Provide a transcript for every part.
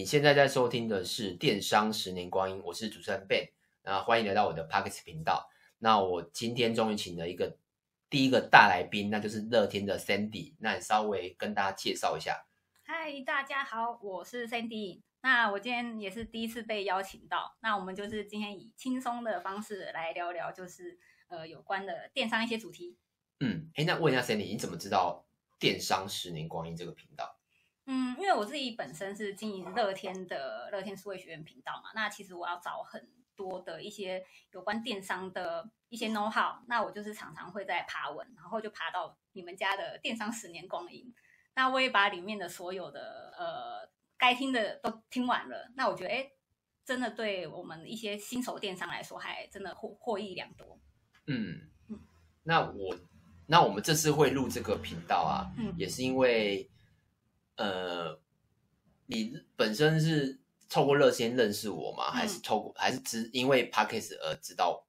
你现在在收听的是《电商十年光阴》，我是主持人 Ben，那欢迎来到我的 Podcast 频道。那我今天终于请了一个第一个大来宾，那就是乐天的 Sandy。那你稍微跟大家介绍一下。嗨，大家好，我是 Sandy。那我今天也是第一次被邀请到，那我们就是今天以轻松的方式来聊聊，就是呃有关的电商一些主题。嗯，哎，那问一下 Sandy，你怎么知道《电商十年光阴》这个频道？嗯，因为我自己本身是经营乐天的乐天数位学院频道嘛，那其实我要找很多的一些有关电商的一些 know how，那我就是常常会在爬文，然后就爬到你们家的电商十年光阴，那我也把里面的所有的呃该听的都听完了，那我觉得哎，真的对我们一些新手电商来说，还真的获获益良多。嗯嗯，那我那我们这次会录这个频道啊，嗯，也是因为。呃，你本身是透过热线认识我吗？嗯、还是透过还是只因为 p a c k a g e 而知道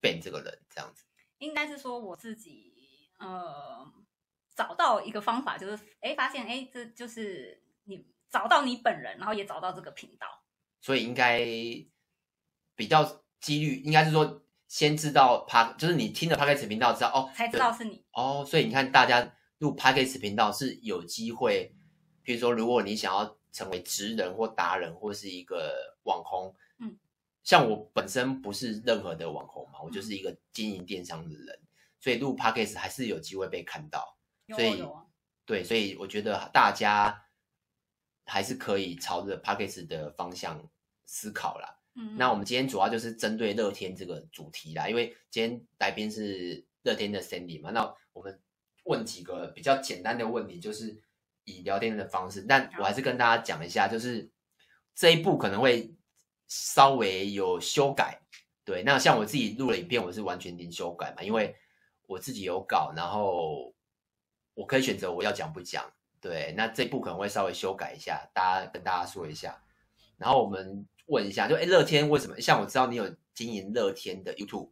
Ben 这个人这样子？应该是说我自己呃找到一个方法，就是哎发现哎这就是你找到你本人，然后也找到这个频道，所以应该比较几率应该是说先知道 Pod 就是你听了 Podcast 频道知道哦，才知道是你哦，所以你看大家录 Podcast 频道是有机会。比如说，如果你想要成为职人或达人，或是一个网红，嗯，像我本身不是任何的网红嘛，我就是一个经营电商的人，嗯、所以录 Podcast 还是有机会被看到。所以，有啊、对，所以我觉得大家还是可以朝着 Podcast 的方向思考啦。嗯，那我们今天主要就是针对乐天这个主题啦，因为今天来宾是乐天的 Sandy 嘛，那我们问几个比较简单的问题，就是。以聊天的方式，但我还是跟大家讲一下，就是这一步可能会稍微有修改。对，那像我自己录了影片，我是完全零修改嘛，因为我自己有稿，然后我可以选择我要讲不讲。对，那这一步可能会稍微修改一下，大家跟大家说一下。然后我们问一下，就哎，乐天为什么？像我知道你有经营乐天的 YouTube，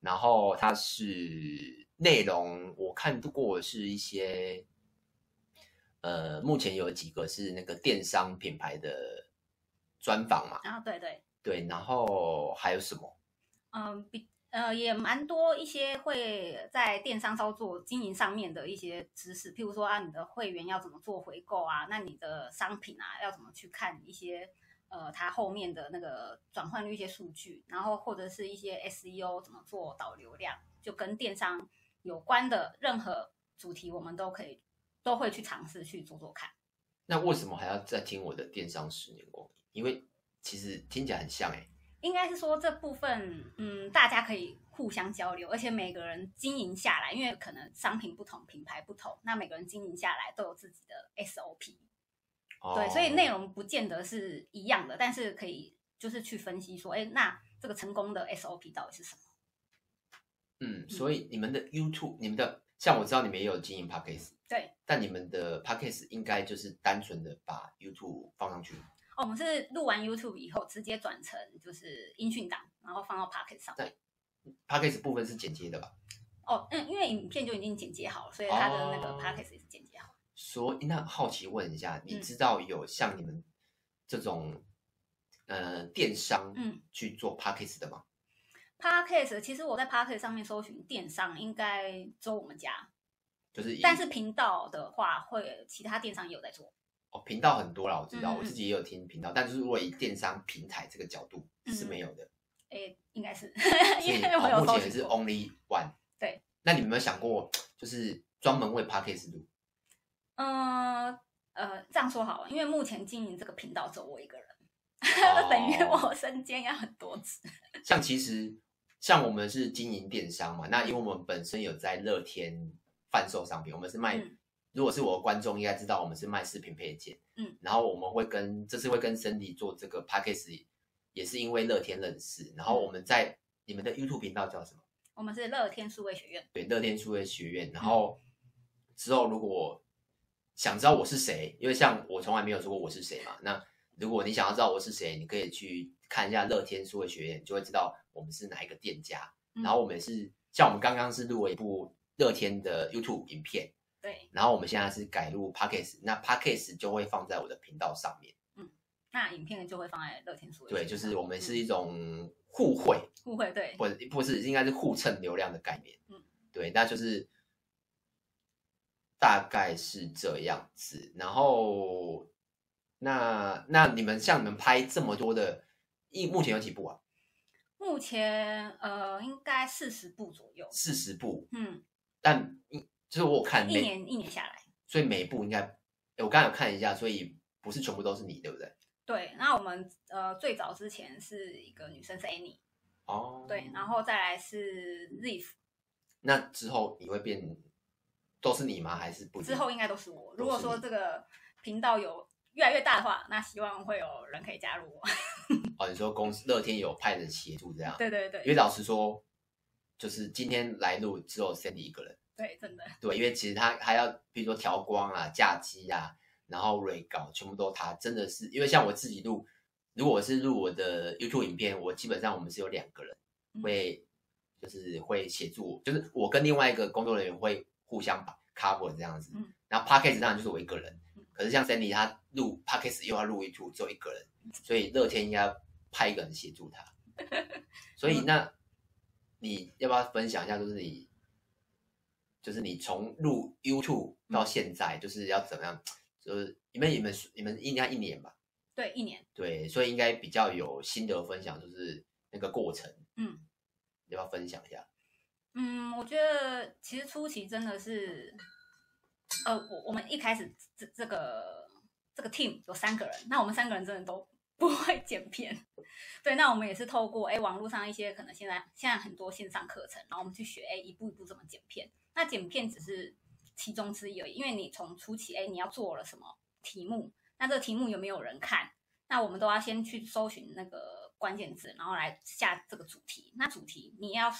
然后它是内容我看过是一些。呃，目前有几个是那个电商品牌的专访嘛？啊，对对对，然后还有什么？嗯，比呃也蛮多一些会在电商操作经营上面的一些知识，譬如说啊，你的会员要怎么做回购啊？那你的商品啊要怎么去看一些呃它后面的那个转换率一些数据，然后或者是一些 SEO 怎么做导流量，就跟电商有关的任何主题，我们都可以。都会去尝试去做做看。那为什么还要再听我的电商十年光阴？因为其实听起来很像哎。应该是说这部分，嗯，大家可以互相交流，而且每个人经营下来，因为可能商品不同、品牌不同，那每个人经营下来都有自己的 SOP。哦。对，所以内容不见得是一样的，但是可以就是去分析说，哎，那这个成功的 SOP 到底是什么？嗯，所以你们的 YouTube，你们的。像我知道你们也有经营 Podcast，对，但你们的 Podcast 应该就是单纯的把 YouTube 放上去。哦，我们是录完 YouTube 以后直接转成就是音讯档，然后放到 Podcast 上。对，Podcast 部分是剪接的吧？哦，嗯，因为影片就已经剪接好了，所以它的那个 Podcast 也是剪接好。所以那好奇问一下，你知道有像你们这种、嗯、呃电商嗯去做 Podcast 的吗？Podcast 其实我在 Podcast 上面搜寻电商，应该只有我们家，就是。但是频道的话，会其他电商也有在做。哦，频道很多啦，我知道，嗯、我自己也有听频道，但是如果以电商平台这个角度是没有的。哎、嗯，应该是，因为我有、哦、目前是 Only One。对。那你们有没有想过，就是专门为 Podcast 录？嗯呃，这样说好了，因为目前经营这个频道只有我一个人，哦、等于我身兼要很多职。像其实。像我们是经营电商嘛，那因为我们本身有在乐天贩售商品，我们是卖，嗯、如果是我的观众应该知道，我们是卖饰品配件，嗯，然后我们会跟这次会跟 Sandy 做这个 p a c k a g e 也是因为乐天认识，然后我们在你们的 YouTube 频道叫什么？我们是乐天数位学院，对，乐天数位学院。然后之后如果想知道我是谁，因为像我从来没有说过我是谁嘛，那如果你想要知道我是谁，你可以去看一下乐天数位学院，就会知道。我们是哪一个店家？嗯、然后我们是像我们刚刚是录了一部乐天的 YouTube 影片，对。然后我们现在是改录 Podcast，那 Podcast 就会放在我的频道上面。嗯。那影片就会放在乐天。对，就是我们是一种互惠，互惠对，不不是应该是互蹭流量的概念。嗯，对，那就是大概是这样子。然后那那你们像你们拍这么多的，一目前有几部啊？目前呃，应该四十部左右。四十部，嗯，但就是我看一年一年下来，所以每一部应该，我刚刚有看一下，所以不是全部都是你，对不对？对，那我们呃最早之前是一个女生是 Annie，哦，对，然后再来是 Ziff，那之后你会变都是你吗？还是不？之后应该都是我。如果说这个频道有越来越大的话，那希望会有人可以加入我。哦，你说公司乐天有派人协助这样？对对对。因为老实说，就是今天来录只有 Sandy 一个人。对，真的。对，因为其实他还要，比如说调光啊、架机啊，然后 re 稿，全部都他。真的是，因为像我自己录，如果我是录我的 YouTube 影片，我基本上我们是有两个人会，就是会协助我，就是我跟另外一个工作人员会互相把 cover 这样子。嗯。然后 Podcast 当然就是我一个人，可是像 Sandy 他录 Podcast 又要录 YouTube，只有一个人，所以乐天应该。派一个人协助他，所以那你要不要分享一下？就是你，就是你从入 YouTube 到现在，就是要怎么样？就是你们你们你们应该一年吧？对，一年。对，所以应该比较有心得分享，就是那个过程。嗯，要不要分享一下？嗯，我觉得其实初期真的是，呃，我我们一开始这这个这个 team 有三个人，那我们三个人真的都。不会剪片，对，那我们也是透过哎网络上一些可能现在现在很多线上课程，然后我们去学哎一步一步怎么剪片。那剪片只是其中之一而已，因为你从初期哎你要做了什么题目，那这个题目有没有人看？那我们都要先去搜寻那个关键字，然后来下这个主题。那主题你要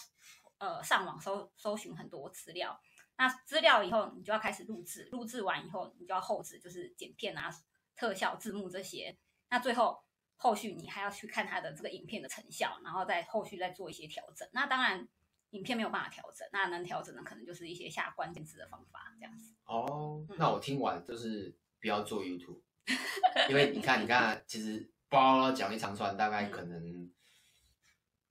呃上网搜搜寻很多资料，那资料以后你就要开始录制，录制完以后你就要后制，就是剪片啊、特效、字幕这些。那最后。后续你还要去看它的这个影片的成效，然后再后续再做一些调整。那当然，影片没有办法调整，那能调整的可能就是一些下关键字的方法这样子。哦，那我听完就是不要做 YouTube，因为你看，你看，其实包讲一长串，大概可能、嗯、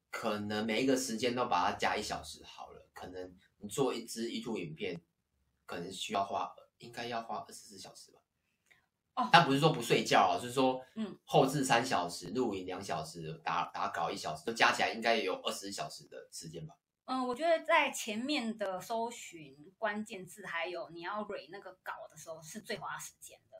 可能每一个时间都把它加一小时好了。可能你做一支 YouTube 影片，可能需要花，应该要花二十四小时吧。但不是说不睡觉是说，嗯，后置三小时，录影两小时，打打稿一小时，就加起来应该也有二十小时的时间吧。嗯，我觉得在前面的搜寻关键字，还有你要 re 那个稿的时候，是最花时间的。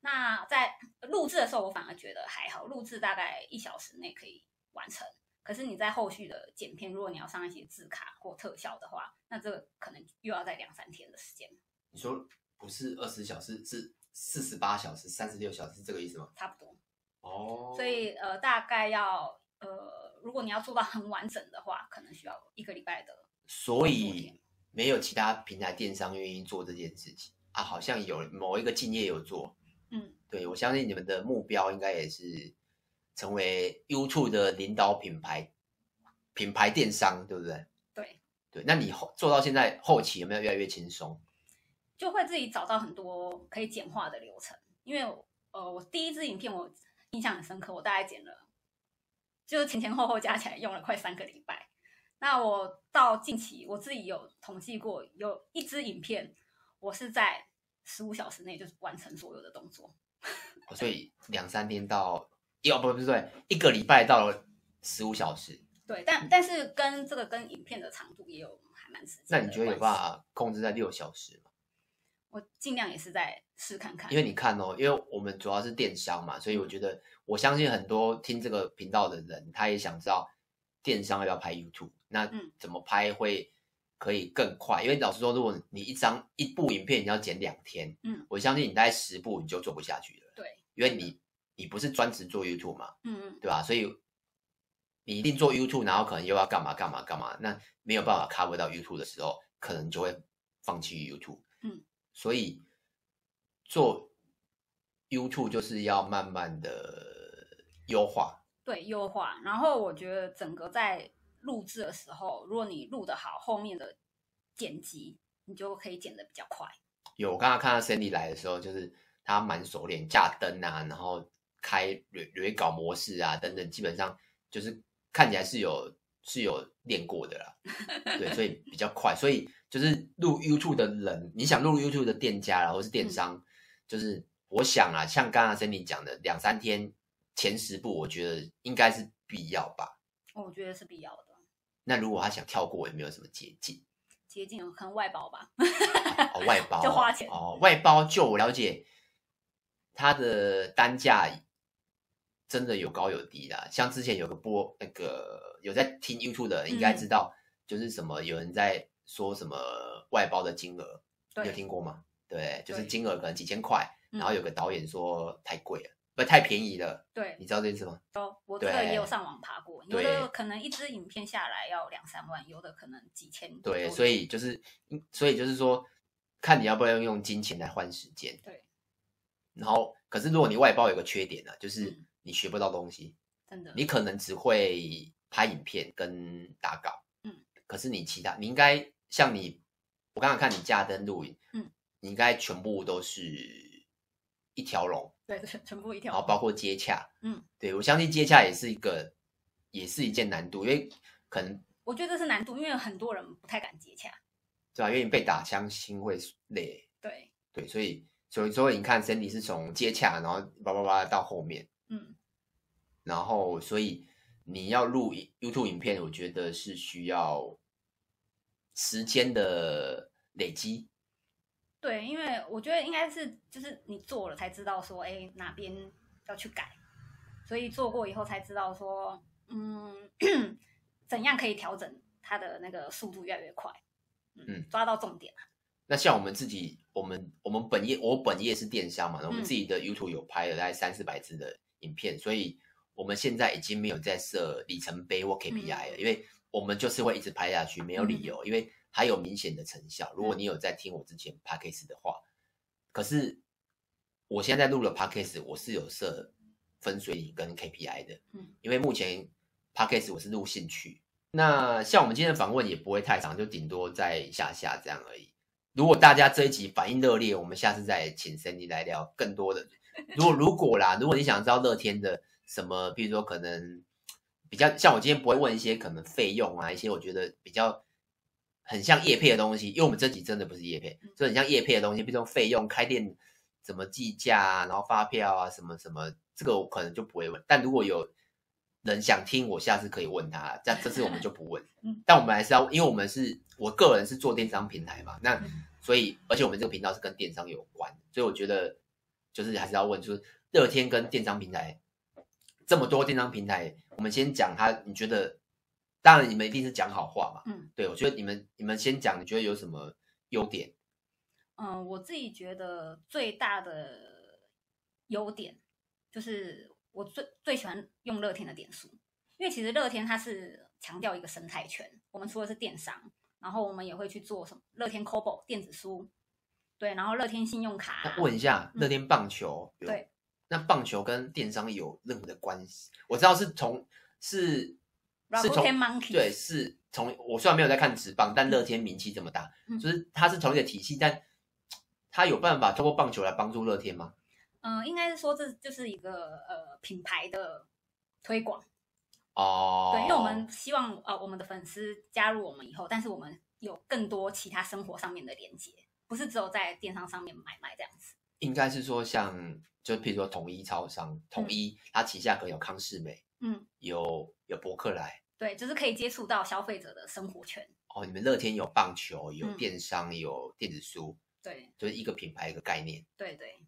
那在录制的时候，我反而觉得还好，录制大概一小时内可以完成。可是你在后续的剪片，如果你要上一些字卡或特效的话，那这个可能又要在两三天的时间。你说不是二十小时是？四十八小时、三十六小时，是这个意思吗？差不多。哦。所以呃，大概要呃，如果你要做到很完整的话，可能需要一个礼拜的。所以没有其他平台电商愿意做这件事情啊？好像有某一个敬业有做。嗯，对，我相信你们的目标应该也是成为 YouTube 的领导品牌，品牌电商，对不对？对。对，那你后做到现在后期有没有越来越轻松？就会自己找到很多可以简化的流程，因为呃，我第一支影片我印象很深刻，我大概剪了，就是前前后后加起来用了快三个礼拜。那我到近期我自己有统计过，有一支影片我是在十五小时内就完成所有的动作。所以两三天到，要不不对，一个礼拜到了十五小时。对，但但是跟这个跟影片的长度也有还蛮直接。那你觉得有办法控制在六小时吗？我尽量也是在试看看，因为你看哦，因为我们主要是电商嘛，所以我觉得我相信很多听这个频道的人，他也想知道电商要不要拍 YouTube，那怎么拍会可以更快？因为老实说，如果你一张一部影片你要剪两天，嗯，我相信你大概十部你就做不下去了。对，因为你你不是专职做 YouTube 嘛，嗯嗯，对吧？所以你一定做 YouTube，然后可能又要干嘛干嘛干嘛，那没有办法 cover 到 YouTube 的时候，可能就会放弃 YouTube。所以做 YouTube 就是要慢慢的优化，对，优化。然后我觉得整个在录制的时候，如果你录的好，后面的剪辑你就可以剪的比较快。有，我刚刚看到 Cindy 来的时候，就是他蛮熟练架灯啊，然后开锐锐稿模式啊等等，基本上就是看起来是有是有练过的啦，对，所以比较快。所以就是录 YouTube 的人，你想录 YouTube 的店家然后是电商，嗯、就是我想啊，像刚刚 Sandy 讲的，两三天前十步，我觉得应该是必要吧。我觉得是必要的。那如果他想跳过，有没有什么捷径？捷径可能外包吧。哦，外包 就花钱哦。外包，就我了解，它的单价真的有高有低的。像之前有个播那个有在听 YouTube 的人应该知道，就是什么有人在说什么外包的金额，你有听过吗？对，就是金额可能几千块，然后有个导演说太贵了。不太便宜的，对，你知道这件事吗？哦，我这个也有上网爬过，有的可能一支影片下来要两三万，有的可能几千。对，所以就是，所以就是说，看你要不要用金钱来换时间。对。然后，可是如果你外包有个缺点呢，就是你学不到东西，真的，你可能只会拍影片跟打稿，嗯，可是你其他，你应该像你，我刚刚看你架灯录影，嗯，你应该全部都是一条龙。对，全部一条。然后包括接洽，嗯，对，我相信接洽也是一个，也是一件难度，因为可能我觉得这是难度，因为很多人不太敢接洽，对吧？因为你被打枪，心会累。对对，所以所以所以你看，Sandy 是从接洽，然后叭叭叭到后面，嗯，然后所以你要录 YouTube 影片，我觉得是需要时间的累积。对，因为我觉得应该是就是你做了才知道说，哎，哪边要去改，所以做过以后才知道说，嗯，怎样可以调整它的那个速度越来越快，嗯，嗯。抓到重点。那像我们自己，我们我们本业，我本业是电商嘛，我们自己的 YouTube 有拍了大概三四百支的影片，嗯，所以我们现在已经没有在设里程碑或 KPI 了，嗯，因为我们就是会一直拍下去，没有理由，嗯，因为。还有明显的成效。如果你有在听我之前 podcast 的话，嗯、可是我现在在录了 podcast，我是有设分水岭跟 KPI 的。嗯，因为目前 podcast 我是录兴趣。那像我们今天的访问也不会太长，就顶多在下下这样而已。如果大家这一集反应热烈，我们下次再请 Sandy 来聊更多的。如果如果啦，如果你想知道乐天的什么，比如说可能比较像我今天不会问一些可能费用啊，一些我觉得比较。很像叶配的东西，因为我们这集真的不是叶配，就很像叶配的东西，比如说费用、开店怎么计价啊，然后发票啊什么什么，这个我可能就不会问。但如果有人想听，我下次可以问他。这这次我们就不问。但我们还是要，因为我们是我个人是做电商平台嘛，那所以而且我们这个频道是跟电商有关，所以我觉得就是还是要问，就是乐天跟电商平台这么多电商平台，我们先讲它，你觉得？当然，你们一定是讲好话嘛。嗯，对，我觉得你们你们先讲，你觉得有什么优点？嗯，我自己觉得最大的优点就是我最最喜欢用乐天的点数，因为其实乐天它是强调一个生态圈。我们除了是电商，然后我们也会去做什么乐天 Kobo 电子书，对，然后乐天信用卡。那问一下，乐天棒球，嗯，对，那棒球跟电商有任何的关系？我知道是从是。是从对，是从我虽然没有在看职棒，但乐天名气这么大，嗯、就是它是同一个体系，但 它有办法通过棒球来帮助乐天吗？嗯、呃，应该是说这就是一个呃品牌的推广哦。对，因为我们希望呃我们的粉丝加入我们以后，但是我们有更多其他生活上面的连接，不是只有在电商上面买卖这样子。应该是说像就譬如说统一超商，统一、嗯、它旗下可能有康是美，嗯，有有博客来。对，就是可以接触到消费者的生活圈。哦，你们乐天有棒球，有电商，嗯、有电子书，对，就是一个品牌一个概念。对对，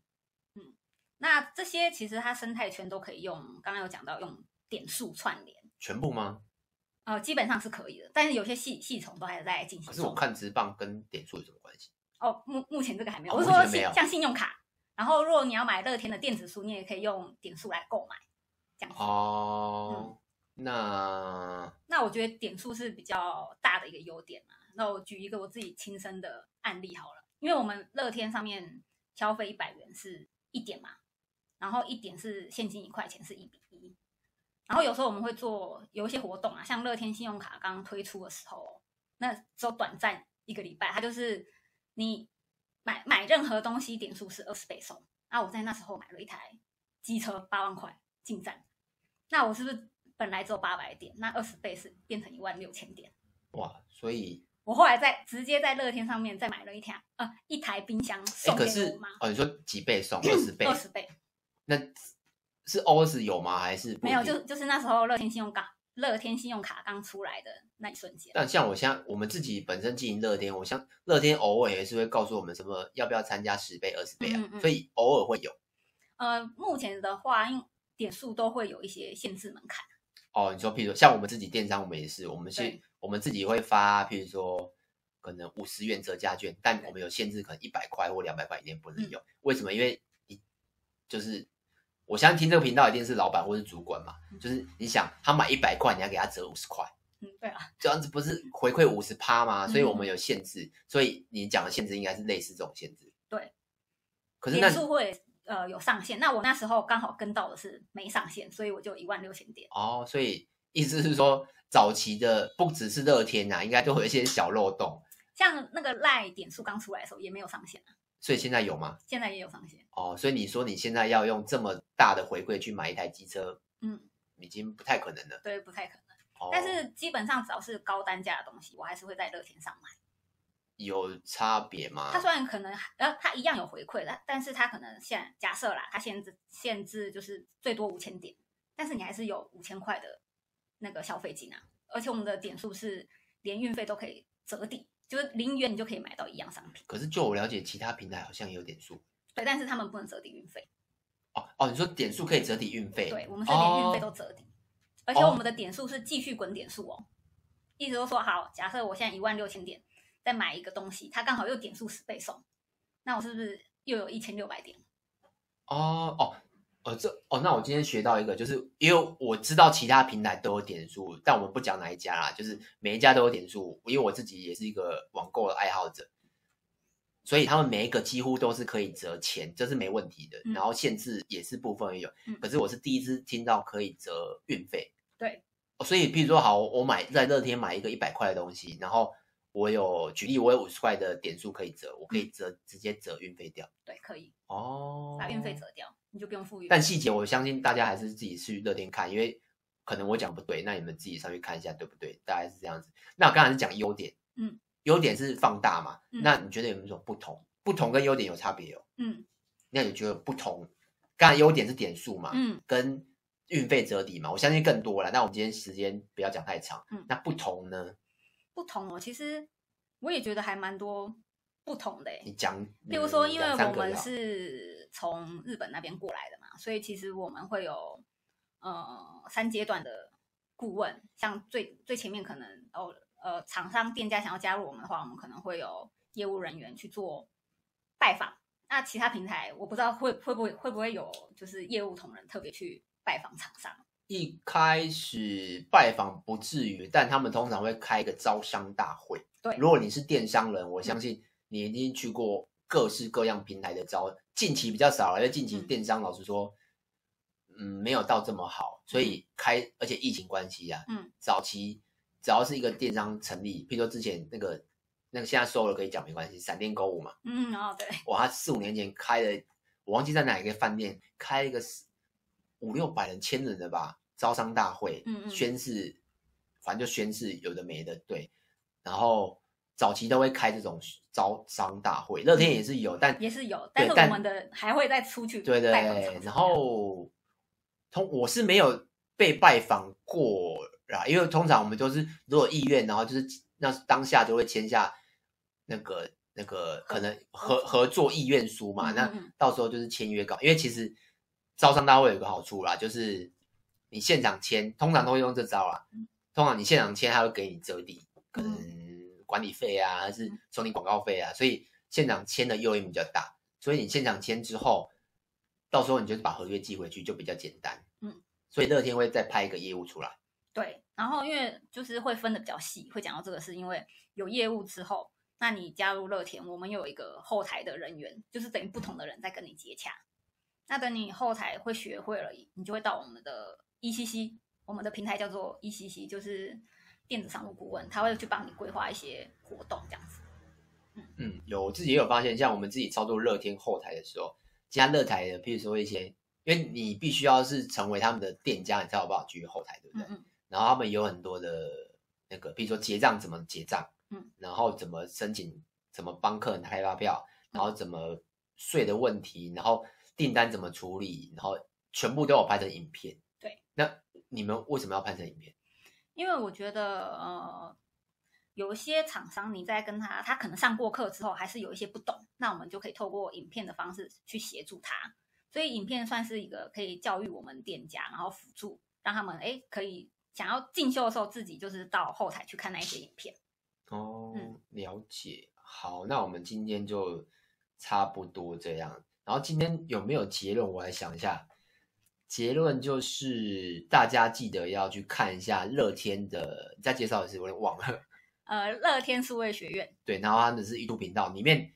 嗯，那这些其实它生态圈都可以用，刚刚有讲到用点数串联，全部吗？呃，基本上是可以的，但是有些系系统都还在进行。可是我看直棒跟点数有什么关系？哦，目目前这个还没有。哦、我是说信像信用卡，然后如果你要买乐天的电子书，你也可以用点数来购买，这样子。哦。嗯那那我觉得点数是比较大的一个优点嘛。那我举一个我自己亲身的案例好了，因为我们乐天上面消费一百元是一点嘛，然后一点是现金一块钱是一比一，然后有时候我们会做有一些活动啊，像乐天信用卡刚推出的时候，那只有短暂一个礼拜，它就是你买买任何东西点数是二十倍送，那，我在那时候买了一台机车八万块进站，那我是不是本来只有八百点，那二十倍是变成一万六千点？哇！所以我后来在直接在乐天上面再买了一台呃一台冰箱送给我妈。可是哦，你说几倍送？二十倍？二十倍？那是 OS 有吗？还是没有？就就是那时候乐天信用卡，乐天信用卡刚出来的那一瞬间。但像我像我们自己本身经营乐天，我像乐天偶尔也是会告诉我们什么要不要参加十倍、二十倍啊，嗯嗯，所以偶尔会有。呃，目前的话，因点数都会有一些限制门槛。哦，你说，譬如说像我们自己电商，我们也是，我们是，我们自己会发，譬如说可能五十元折价券，但我们有限制，可能一百块或两百块以内不能用。嗯、为什么？因为你就是。我相信听这个频道一定是老板或是主管嘛，就是你想他买一百块，你要给他折五十块，嗯，对啊，这样子不是回馈五十趴吗？所以我们有限制，嗯、所以你讲的限制应该是类似这种限制。对，可是那点数会呃有上限，那我那时候刚好跟到的是没上限，所以我就一万六千点。哦，所以意思是说早期的不只是乐天呐、啊，应该都有一些小漏洞，像那个赖点数刚出来的时候也没有上限啊。所以现在有吗？现在也有上限哦。所以你说你现在要用这么大的回馈去买一台机车，嗯，已经不太可能了。对，不太可能。哦，但是基本上只要是高单价的东西，我还是会在乐天上买。有差别吗？它虽然可能呃，它一样有回馈的，但是它可能现假设啦，它限制限制就是最多五千点，但是你还是有五千块的那个消费金啊，而且我们的点数是连运费都可以折抵。就是零元你就可以买到一样商品，可是就我了解，其他平台好像也有点数，对，但是他们不能折抵运费。哦哦，你说点数可以折抵运费？对，我们是连运费都折抵，哦、而且我们的点数是继续滚点数哦。意思就是说，好，假设我现在一万六千点再买一个东西，它刚好又点数十倍送，那我是不是又有一千六百点？哦哦。呃，这哦，那我今天学到一个，就是因为我知道其他平台都有点数，但我们不讲哪一家啦，就是每一家都有点数。因为我自己也是一个网购的爱好者，所以他们每一个几乎都是可以折钱，这是没问题的。然后限制也是部分有，嗯、可是我是第一次听到可以折运费。对，所以譬如说，好，我买在乐天买一个一百块的东西，然后我有举例，我有五十块的点数可以折，我可以折直接折运费掉。对，可以哦，把运费折掉。你就不用付运，但细节我相信大家还是自己去乐天看，因为可能我讲不对，那你们自己上去看一下对不对？大概是这样子。那我刚才是讲优点，嗯，优点是放大嘛，嗯、那你觉得有没有什么不同？不同跟优点有差别哦，嗯，那你觉得不同？刚才优点是点数嘛，嗯，跟运费折抵嘛，我相信更多了。那我们今天时间不要讲太长，嗯，那不同呢？不同哦，其实我也觉得还蛮多不同的。你讲，比如说，因为我们是从日本那边过来的嘛。所以其实我们会有呃三阶段的顾问，像最最前面可能哦呃厂商店家想要加入我们的话，我们可能会有业务人员去做拜访。那其他平台我不知道会会不会会不会有就是业务同仁特别去拜访厂商。一开始拜访不至于，但他们通常会开一个招商大会。对，如果你是电商人，我相信你一定去过。各式各样平台的招，近期比较少了，因为近期电商老实说，嗯，嗯，没有到这么好，所以开，而且疫情关系啊，嗯，早期只要是一个电商成立，譬如说之前那个那个现在收了可以讲没关系，闪电购物嘛，嗯，哦对，哇，他四五年前开了，我忘记在哪一个饭店开一个五六百人、千人的吧，招商大会，嗯嗯，宣誓，反正就宣誓有的没的，对，然后。早期都会开这种招商大会，乐天也是有，但也是有，但是我们的还会再出去对对，然后通我是没有被拜访过啦，因为通常我们都是如果意愿，然后就是那当下就会签下那个那个可能合合作意愿书嘛，那到时候就是签约稿，因为其实招商大会有一个好处啦，就是你现场签，通常都会用这招啦，通常你现场签，他会给你折抵，可能。管理费啊，还是收你广告费啊，所以现场签的诱因比较大，所以你现场签之后，到时候你就是把合约寄回去就比较简单。嗯，所以乐天会再派一个业务出来。对，然后因为就是会分的比较细，会讲到这个是因为有业务之后，那你加入乐天，我们有一个后台的人员，就是等于不同的人在跟你接洽。那等你后台会学会了，你就会到我们的 ECC，我们的平台叫做 ECC，就是。电子商务顾问，他会去帮你规划一些活动，这样子。嗯嗯，有我自己也有发现，像我们自己操作乐天后台的时候，其他乐台的，譬如说一些因为你必须要是成为他们的店家，你才有办法继续后台，对不对？嗯嗯。然后他们有很多的那个，比如说结账怎么结账，嗯，然后怎么申请，怎么帮客人开发票，然后怎么税的问题，然后订单怎么处理，然后全部都有拍成影片。对。那你们为什么要拍成影片？因为我觉得，呃，有一些厂商你在跟他，他可能上过课之后还是有一些不懂，那我们就可以透过影片的方式去协助他。所以影片算是一个可以教育我们店家，然后辅助让他们哎可以想要进修的时候，自己就是到后台去看那一些影片。哦，了解。好，那我们今天就差不多这样。然后今天有没有结论？我来想一下。结论就是，大家记得要去看一下乐天的。再介绍一次，我有点忘了。呃，乐天数位学院。对，然后他们是 YouTube 频道里面，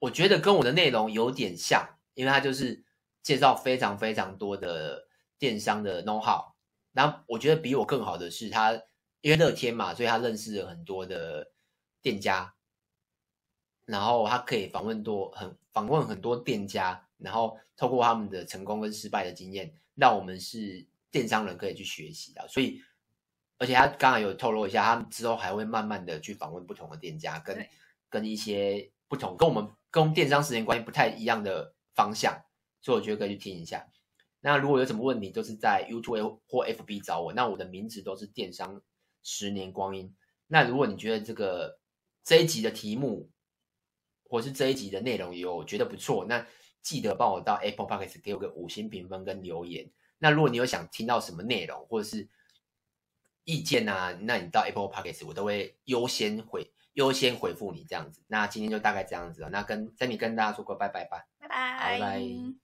我觉得跟我的内容有点像，因为他就是介绍非常非常多的电商的 know how。然后我觉得比我更好的是他，因为乐天嘛，所以他认识了很多的店家，然后他可以访问多很访问很多店家，然后透过他们的成功跟失败的经验。让我们是电商人可以去学习的，所以，而且他刚刚有透露一下，他们之后还会慢慢的去访问不同的店家，跟跟一些不同跟我们跟电商十年关系不太一样的方向，所以我觉得可以去听一下。那如果有什么问题，都是在 YouTube 或 FB 找我。那我的名字都是电商十年光阴。那如果你觉得这个这一集的题目，或是这一集的内容有觉得不错，那记得帮我到 Apple Podcast 给我个五星评分跟留言。那如果你有想听到什么内容或者是意见啊，那你到 Apple Podcast 我都会优先回优先回复你这样子。那今天就大概这样子了。那跟 Sammy 跟大家说个拜拜吧，拜拜。拜拜。